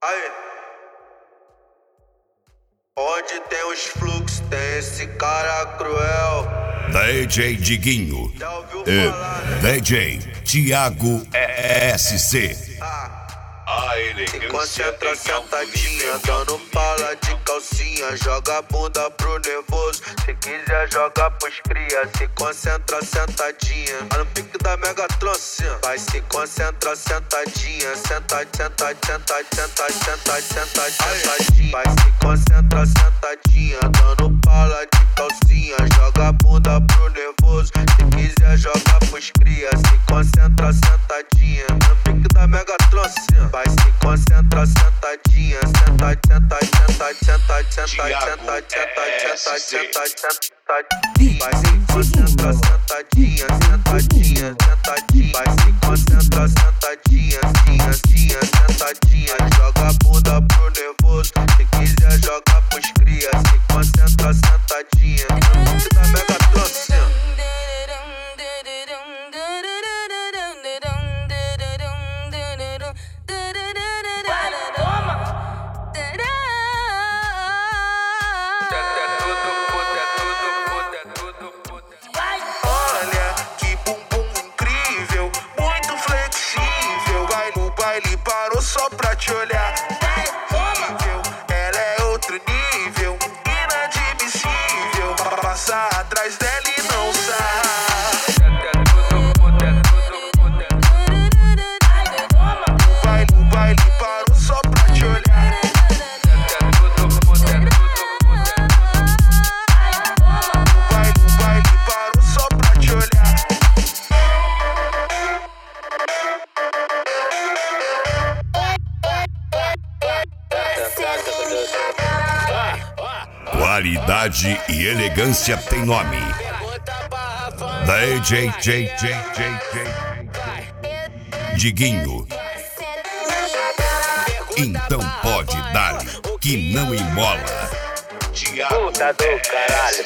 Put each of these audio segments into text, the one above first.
Aí. Onde tem os fluxos, tem esse cara cruel. DJ Diguinho Já ouviu e falar, né? DJ Thiago SC. Ah. A Se elegância concentra tem alto sentadinha, dando pala de joga a bunda pro nervoso. Se quiser, joga pros cria. Se concentra sentadinha, no pique da Megatron, assim. Vai se concentra sentadinha, senta, senta, senta, senta, senta, senta, sentadinha. Vai se concentra sentadinha, dando pala de calcinha, joga a bunda pro nervoso. Se quiser, joga pros cria. Se concentra sentadinha, no pique da Megatron, assim. Vai se concentra sentadinha, senta, senta, Vai se concentra sentadinha, sentadinha, sentadinha. Vai se concentra sentadinha, tinha, sentadinha. Joga Passar atrás dela e não sai. Vai no baile, parou só pra te olhar. Baile, parou só pra te olhar. Qualidade e elegância tem nome. DJ J, J, Diguinho. Então pode dar que não embola. Puta do caralho.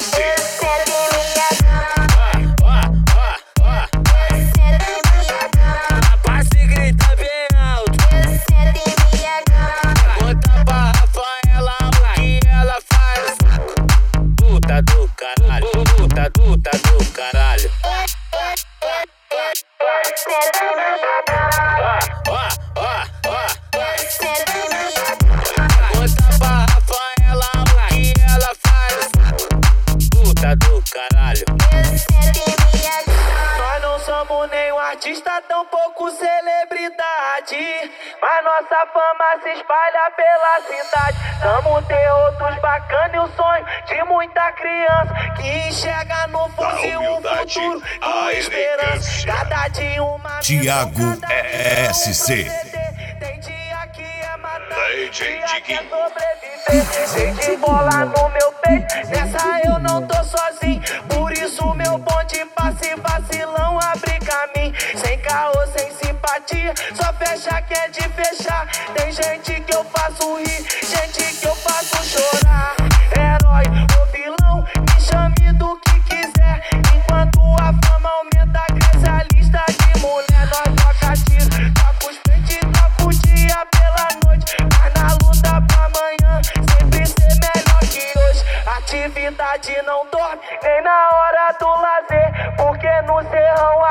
Nós não somos nem um artista, tão pouco celebridade. Mas nossa fama se espalha pela cidade. Tamo terror dos bacanas e o sonho de muita criança que enxerga no fuzil um futuro a com esperança. Cada dia uma dia SC. Tem dia que é matar, DJ dia que é sobreviver. Tem de bola no só fecha quem é de fechar. Tem gente que eu faço rir, gente que eu faço chorar. Herói ou vilão, me chame do que quiser. Enquanto a fama aumenta, cresce a lista de mulher. Nós troca tiro, troca os peitos, troca o dia pela noite. Mas na luta pra amanhã, sempre ser melhor que hoje. Atividade não dorme, nem na hora do lazer.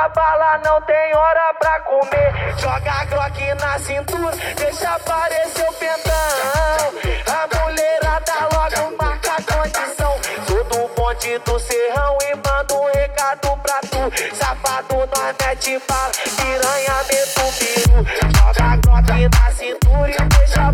A bala não tem hora pra comer. Joga groque na cintura, deixa aparecer o pentão. A mulherada logo marca a condição. Sou do bonde do serrão e mando um recado pra tu. Safado, nós mete bala, piranha, meto biru. Joga groque na cintura e deixa